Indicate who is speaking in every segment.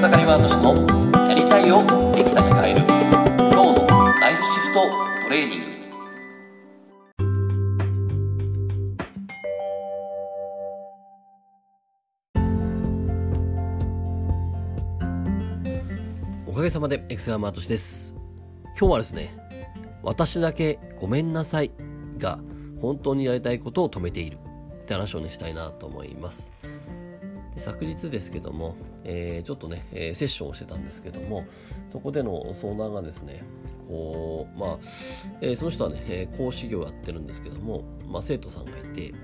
Speaker 1: 草刈ワード氏のやりたいをできたに変える今日のライフシフトトレーニング。
Speaker 2: おかげさまでエクセラマートシです。今日はですね私だけごめんなさいが本当にやりたいことを止めているって話をねしたいなと思います。で昨日ですけども、えー、ちょっとね、えー、セッションをしてたんですけどもそこでの相談がですねこうまあ、えー、その人はね、え講師業やってるんですけども、まあ、生徒さんがいて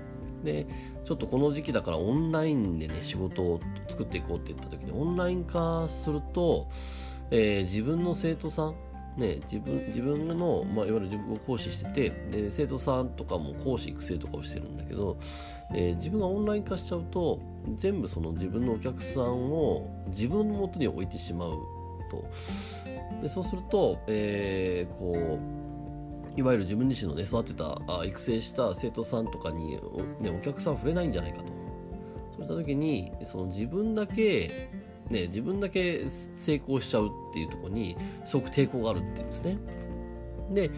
Speaker 2: でちょっとこの時期だからオンラインでね仕事を作っていこうって言った時にオンライン化すると、えー、自分の生徒さんね、自分自分の、まあ、いわゆる自分を講師しててで生徒さんとかも講師育成とかをしてるんだけど、えー、自分がオンライン化しちゃうと全部その自分のお客さんを自分のもとに置いてしまうと。でそうすると、えー、こういわゆる自分自身のね育てたあ育成した生徒さんとかにお,、ね、お客さん触れないんじゃないかと。そういった時にその自分だけね、自分だけ成功しちゃうっていうとこにすごく抵抗があるっていうんですね。で、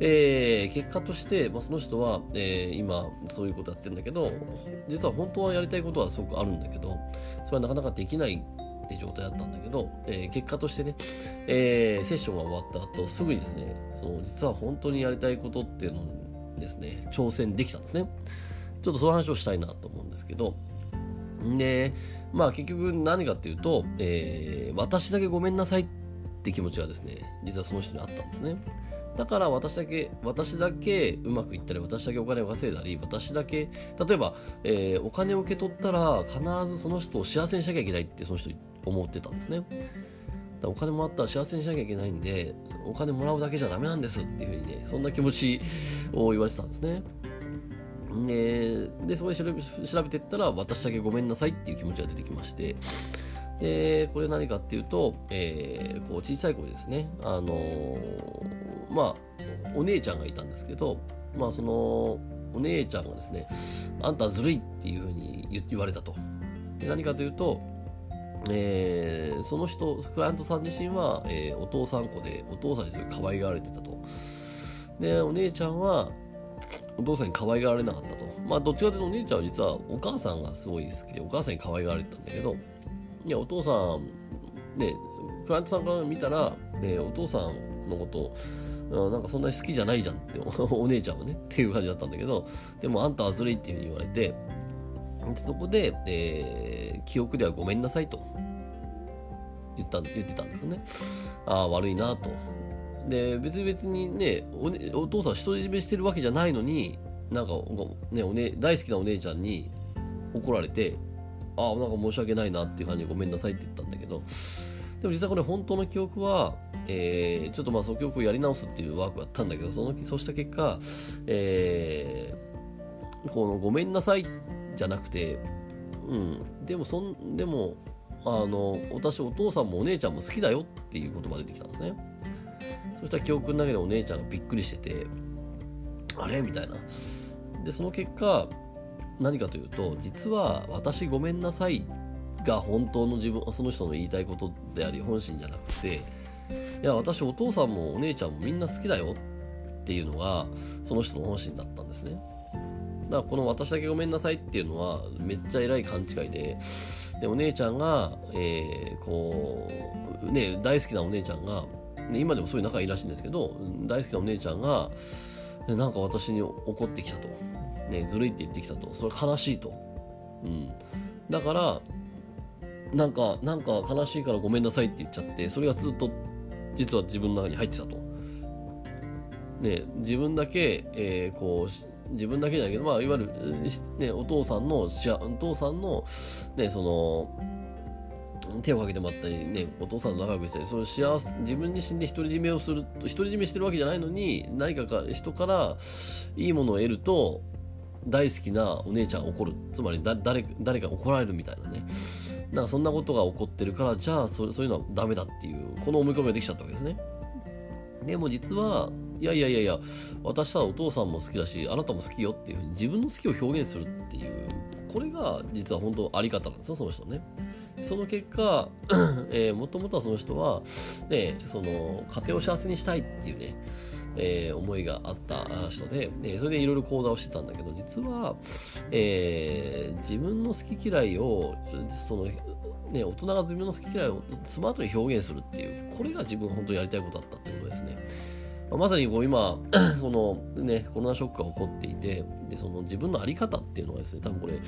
Speaker 2: えー、結果として、まあ、その人は、えー、今そういうことやってるんだけど実は本当はやりたいことはすごくあるんだけどそれはなかなかできないって状態だったんだけど、えー、結果としてね、え、セッションが終わった後すぐにですねその実は本当にやりたいことっていうのにですね挑戦できたんですねちょっとその話をしたいなと思うんですけどでまあ結局何かっていうと、えー、私だけごめんなさいって気持ちがですね、実はその人にあったんですね。だから私だけ、私だけうまくいったり、私だけお金を稼いだり、私だけ、例えば、えー、お金を受け取ったら必ずその人を幸せにしなきゃいけないってその人思ってたんですね。お金もらったら幸せにしなきゃいけないんで、お金もらうだけじゃダメなんですっていうふうにね、そんな気持ちを言われてたんですね。ででそこで調べ調べてったら私だけごめんなさいっていう気持ちが出てきまして。でこれ何かっていうと、えー、こう小さい頃ですね。あのー、まあお姉ちゃんがいたんですけどまあそのお姉ちゃんがですねあんたずるいっていうふうに言われたと。で何かというとえー、その人クライアントさん自身は、えー、お父さん子でお父さんにすごい可愛がられてたと。でお姉ちゃんはお父さんに可愛がられなかったと。まあ、どっちかというとお姉ちゃんは実はお母さんがすごい好きで、お母さんに可愛がられてたんだけど、いや、お父さん、ね、クライアントさんから見たら、ね、お父さんのこと、なんかそんなに好きじゃないじゃんって お姉ちゃんはねっていう感じだったんだけどでもあんたはずるいっていうふうに言われてそこで、えー、記憶ではごめんなさいと言った言ってたんですねああ悪いなとで別に別にねおねお父さん独り占めしてるわけじゃないのになんか、ねおね、大好きなお姉ちゃんに怒られてああなんか申し訳ないなっていう感じでごめんなさいって言ったんだけどでも実はこれ本当の記憶は、えー、ちょっとまあその記憶をやり直すっていうワークがあったんだけどそのそうした結果、えー、このごめんなさいじゃなくてうんでもそんでもあの私お父さんもお姉ちゃんも好きだよっていう言葉出てきたんですね。そしたら記憶の中でお姉ちゃんがびっくりしてて、あれ？みたいな。で、その結果、何かというと、実は私ごめんなさいが本当の自分、その人の言いたいことであり、本心じゃなくて、いや、私お父さんもお姉ちゃんもみんな好きだよっていうのが、その人の本心だったんですね。だからこの私だけごめんなさいっていうのはめっちゃ偉い勘違いで、で、お姉ちゃんが、えー、こう、ね、大好きなお姉ちゃんが、今でもそういう仲いいらしいんですけど大好きなお姉ちゃんがなんか私に怒ってきたと、ね、ずるいって言ってきたと。それ悲しいと、うん、だからなんかなんか悲しいからごめんなさいって言っちゃってそれがずっと実は自分の中に入ってたと、ね、自分だけ、えー、こう自分だけじゃないけど、まあ、いわゆる、ね、お父さんの、お父さんの、ね、その、手をかけてもらったりね、お父さんと仲良くしたり、その幸せ、自分自身で独り占めをする、独り占めしてるわけじゃないのに、何かか人からいいものを得ると、大好きなお姉ちゃん怒る。つまり誰、誰か怒られるみたいなね。なんかそんなことが起こってるから、じゃあそそういうのはダメだっていう、この思い込みができちゃったわけですね。でも実は、いやいやいやいや、私はお父さんも好きだし、あなたも好きよっていう自分の好きを表現するっていうこれが実は本当あり方なんですよその人ねその結果、えー、もともとはその人は、ね、その家庭を幸せにしたいっていうね、えー、思いがあった人で、えー、それでいろいろ講座をしてたんだけど、実は、えー、自分の好き嫌いを、その、ね、大人が自分の好き嫌いをスマートに表現するっていう、これが自分本当にやりたいことだったってことですね。まさにこう今、このね、コロナショックが起こっていて、で、その自分のあり方っていうのはですね、多分これ、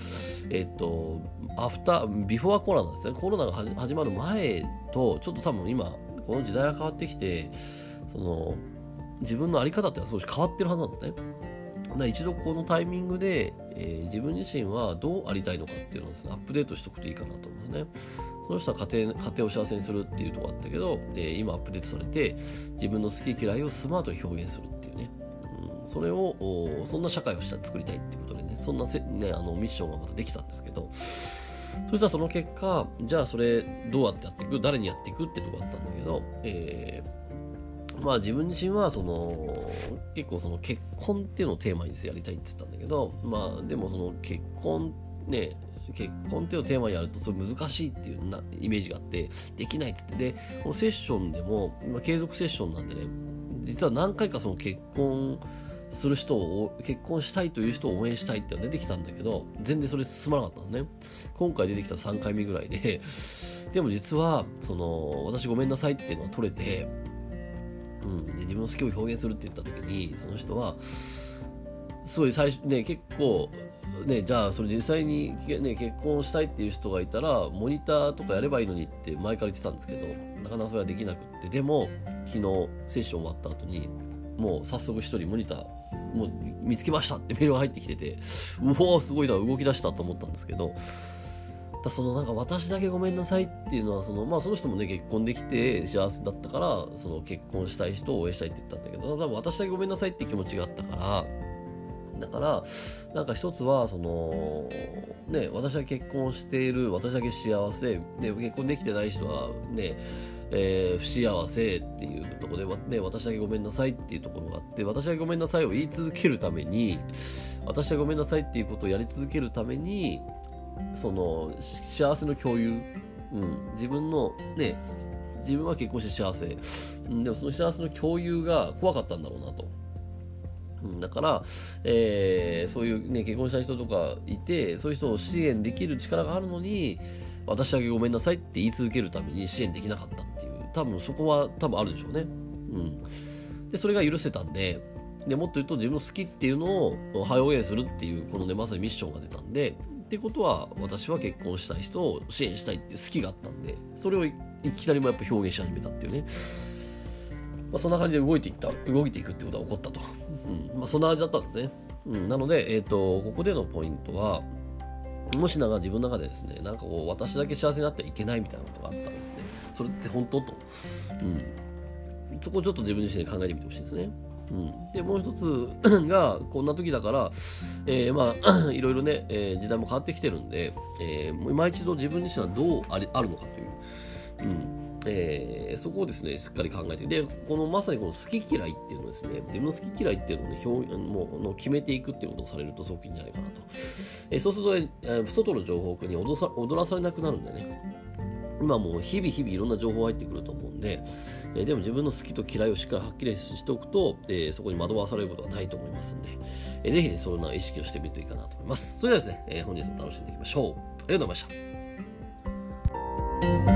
Speaker 2: えっと、アフター、ビフォーコロナですね、コロナが始まる前と、ちょっと多分今、この時代が変わってきて、その、自分のあり方ってのは少し変わってるはずなんですね。一度このタイミングで、えー、自分自身はどうありたいのかっていうのをですね、アップデートしておくといいかなと思いますね。その人は家庭家庭を幸せにするっていうとこあったけど、えー、今アップデートされて自分の好き嫌いをスマートに表現するっていうね、うん、それをそんな社会をした作りたいってことでね。そんなせ、ね、あのミッションがまたできたんですけど。そしたらその結果じゃあそれどうやってやっていく？誰にやっていくってとこあったんだけど、えー、まあ自分自身はその結構その結婚っていうのをテーマにしてやりたいって言ったんだけどまあでもその結婚ね結婚っていうのをテーマにやるとそれ難しいっていうなイメージがあってできないって言ってでこのセッションでも、まあ、継続セッションなんでね実は何回かその結婚する人を結婚したいという人を応援したいってのが出てきたんだけど全然それ進まなかったんですね。今回出てきた3回目ぐらいで。でも実はその私ごめんなさいっていうのは取れて、うん、で自分の好きを表現するって言った時にその人はすごい最初ね結構ね、じゃあそれ実際に、ね、結婚したいっていう人がいたらモニターとかやればいいのにって前から言ってたんですけどなかなかそれはできなくってでも昨日セッション終わった後にもう早速一人モニターもう見つけましたってメールが入ってきててうおすごいな動き出したと思ったんですけどだそのなんか私だけごめんなさいっていうのはそのまあその人もね結婚できて幸せだったからその結婚したい人を応援したいって言ったんだけど多分私だけごめんなさいって気持ちがあったからだから、なんか一つは、その、ね、私は結婚している、私だけ幸せ、で、結婚できてない人はね、えー、不幸せっていうところで、ね、私だけごめんなさいっていうところがあって、私だけごめんなさいを言い続けるために、私はごめんなさいっていうことをやり続けるために、その、幸せの共有、うん、自分のね、自分は結婚して幸せ、うん、でもその幸せの共有が怖かったんだろうなと。うんだから、えー、そういうね、結婚した人とかいて、そういう人を支援できる力があるのに、私だけごめんなさいって言い続けるために支援できなかったっていう、多分そこは多分あるでしょうね。うん。で、それが許せたんで、で、もっと言うと自分の好きっていうのをハイオするっていう、このね、まさにミッションが出たんで、ってことは、私は結婚したい人を支援したいっていう好きがあったんで、それをいきなりもやっぱ表現し始めたっていうね。まあ、そんな感じで動いていった、動いていくってことが起こったと。うんまあ、そんな味だったんですね。うん、なので、えっ、ー、と、ここでのポイントは、もしなんか自分の中でですね、なんかこう、私だけ幸せになってはいけないみたいなことがあったらですね、それって本当と。うん。そこをちょっと自分自身で考えてみてほしいんですね。うん、でもう一つ がこんな時だから、えー、まあ いろいろね、えー、時代も変わってきてるんで、えー、今一度自分自身はどうありあるのかという、うん、えー、そこをですね、しっかり考えて、で、このまさにこの好き嫌いっていうのですね、自分の好き嫌いっていうのをね、表もうの決めていくっていうことをされるとすごくいいんじゃないかなと。えー、そうすると、えー、外の情報に踊踊らされなくなるんでね、今もう日々日々いろんな情報入ってくると思うんで、えー、でも自分の好きと嫌いをしっかりはっきりしておくと、えー、そこに惑わされることはないと思いますんで、えー、ぜひね、そんな意識をしてみるといいかなと思います。それではですね、えー、本日も楽しんでいきましょう。ありがとうございました。